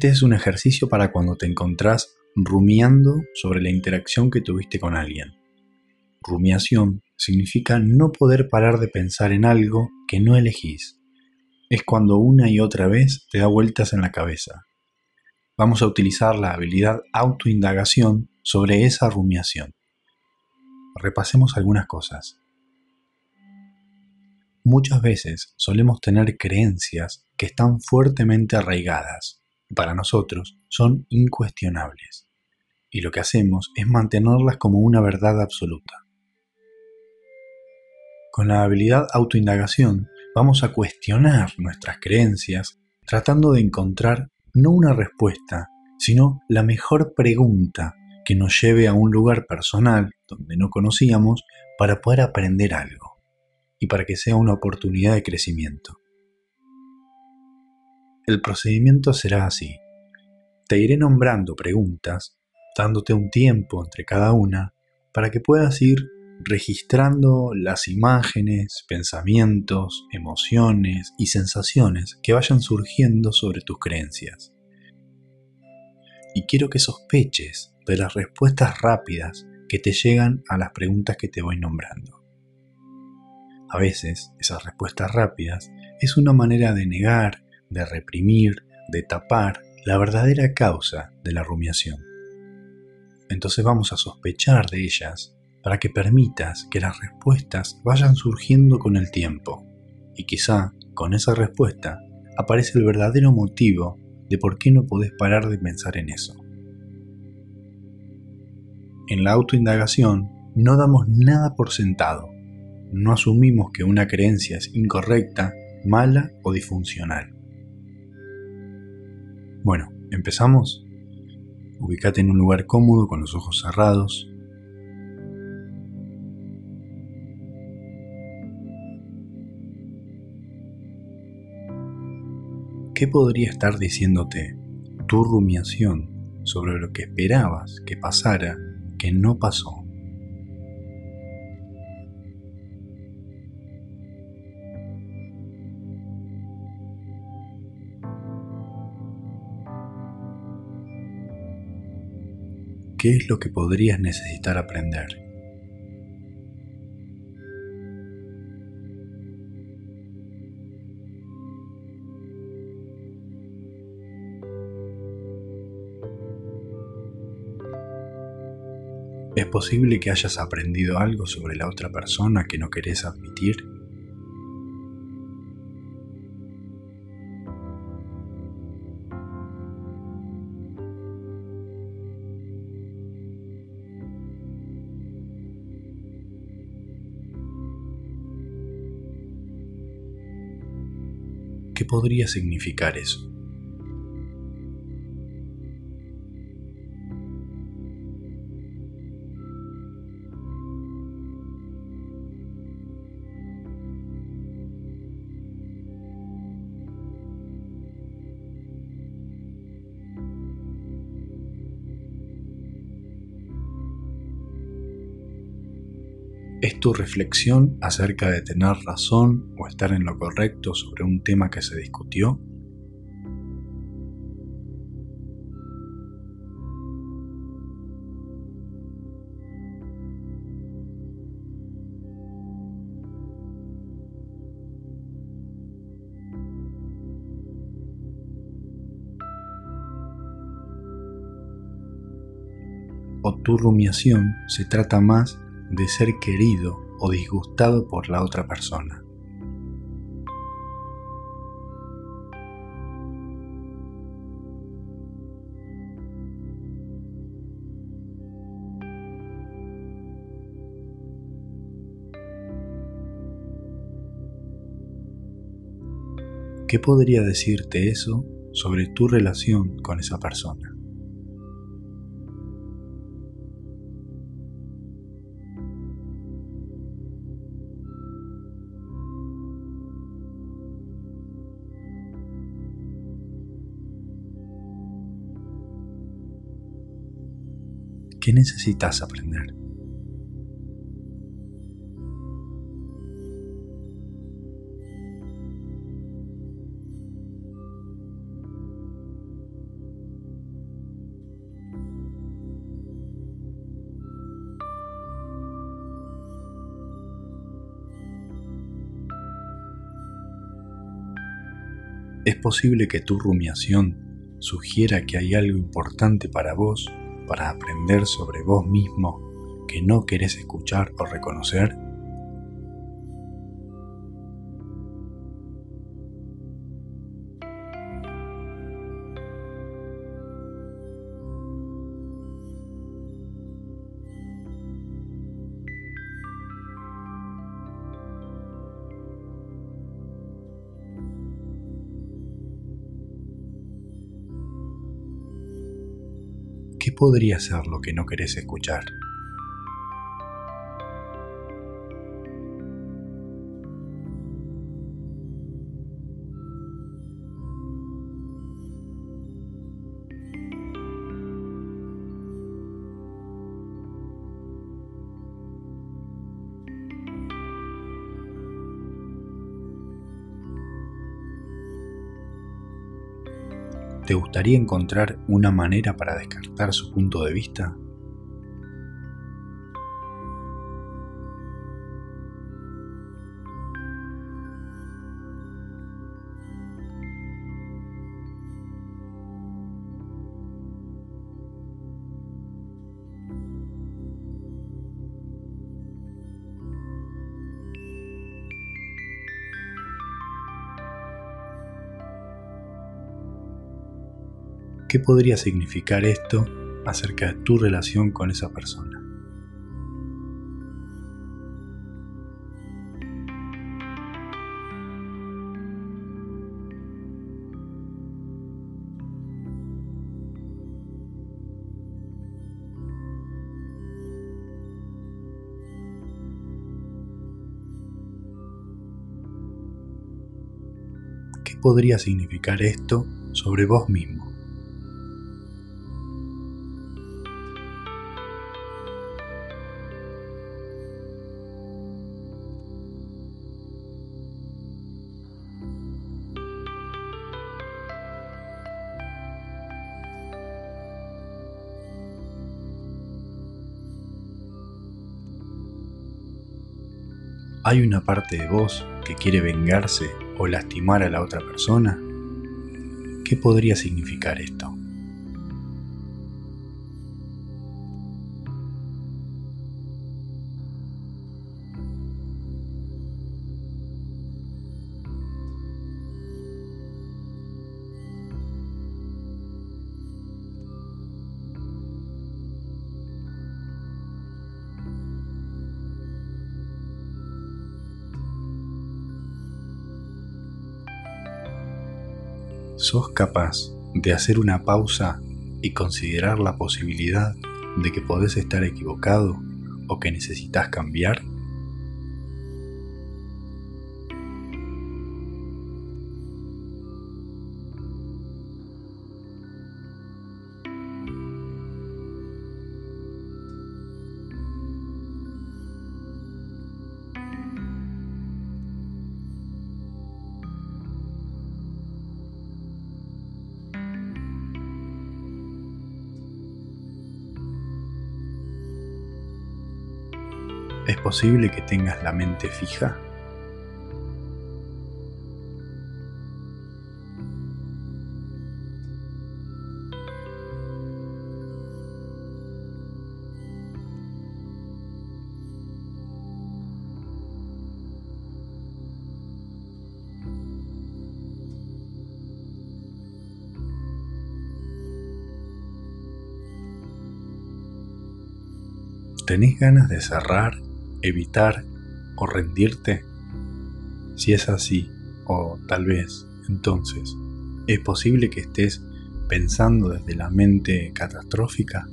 Este es un ejercicio para cuando te encontrás rumiando sobre la interacción que tuviste con alguien. Rumiación significa no poder parar de pensar en algo que no elegís. Es cuando una y otra vez te da vueltas en la cabeza. Vamos a utilizar la habilidad autoindagación sobre esa rumiación. Repasemos algunas cosas. Muchas veces solemos tener creencias que están fuertemente arraigadas para nosotros son incuestionables. Y lo que hacemos es mantenerlas como una verdad absoluta. Con la habilidad autoindagación vamos a cuestionar nuestras creencias tratando de encontrar no una respuesta, sino la mejor pregunta que nos lleve a un lugar personal donde no conocíamos para poder aprender algo y para que sea una oportunidad de crecimiento. El procedimiento será así. Te iré nombrando preguntas, dándote un tiempo entre cada una, para que puedas ir registrando las imágenes, pensamientos, emociones y sensaciones que vayan surgiendo sobre tus creencias. Y quiero que sospeches de las respuestas rápidas que te llegan a las preguntas que te voy nombrando. A veces esas respuestas rápidas es una manera de negar, de reprimir, de tapar la verdadera causa de la rumiación. Entonces vamos a sospechar de ellas para que permitas que las respuestas vayan surgiendo con el tiempo. Y quizá con esa respuesta aparece el verdadero motivo de por qué no podés parar de pensar en eso. En la autoindagación no damos nada por sentado, no asumimos que una creencia es incorrecta, mala o disfuncional. Bueno, ¿empezamos? Ubícate en un lugar cómodo con los ojos cerrados ¿Qué podría estar diciéndote tu rumiación sobre lo que esperabas que pasara que no pasó? ¿Qué es lo que podrías necesitar aprender? ¿Es posible que hayas aprendido algo sobre la otra persona que no querés admitir? Podría significar eso? Tu reflexión acerca de tener razón o estar en lo correcto sobre un tema que se discutió? o tu rumiación se trata más de ser querido o disgustado por la otra persona. ¿Qué podría decirte eso sobre tu relación con esa persona? qué necesitas aprender. es posible que tu rumiación sugiera que hay algo importante para vos para aprender sobre vos mismo, que no querés escuchar o reconocer. ¿Qué podría ser lo que no querés escuchar? ¿Te gustaría encontrar una manera para descartar su punto de vista? ¿Qué podría significar esto acerca de tu relación con esa persona? ¿Qué podría significar esto sobre vos mismo? ¿Hay una parte de vos que quiere vengarse o lastimar a la otra persona? ¿Qué podría significar esto? ¿Sos capaz de hacer una pausa y considerar la posibilidad de que podés estar equivocado o que necesitas cambiar? Posible que tengas la mente fija? ¿Tenés ganas de cerrar evitar o rendirte? Si es así, o tal vez, entonces, ¿es posible que estés pensando desde la mente catastrófica?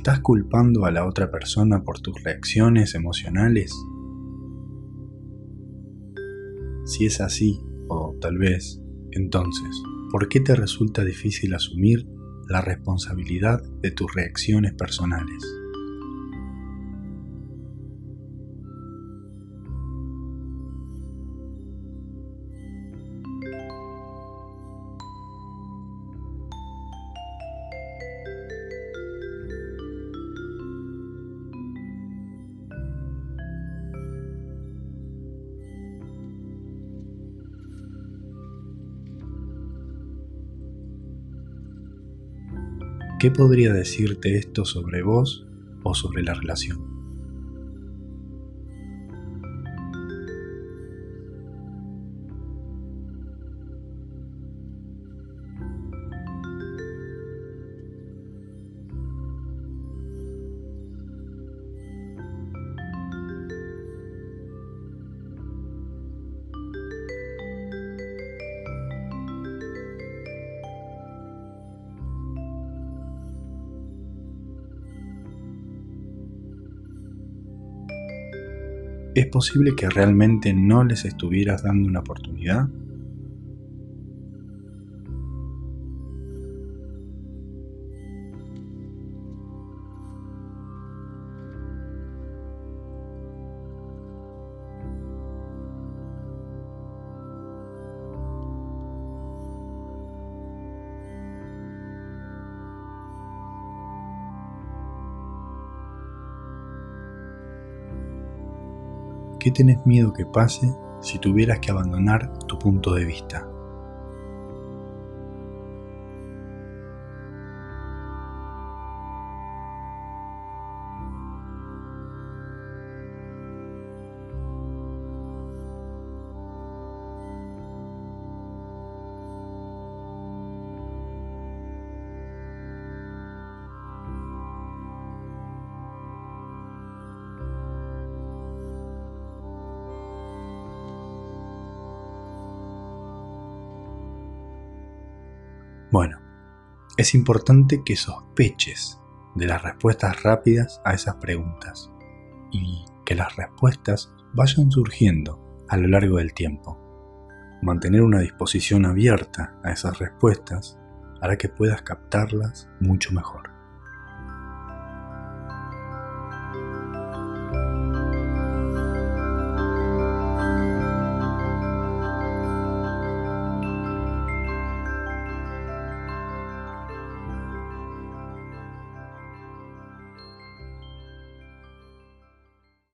¿Estás culpando a la otra persona por tus reacciones emocionales? Si es así, o tal vez, entonces, ¿por qué te resulta difícil asumir la responsabilidad de tus reacciones personales. ¿Qué podría decirte esto sobre vos o sobre la relación? ¿Es posible que realmente no les estuvieras dando una oportunidad? ¿Qué tenés miedo que pase si tuvieras que abandonar tu punto de vista? Bueno, es importante que sospeches de las respuestas rápidas a esas preguntas y que las respuestas vayan surgiendo a lo largo del tiempo. Mantener una disposición abierta a esas respuestas hará que puedas captarlas mucho mejor.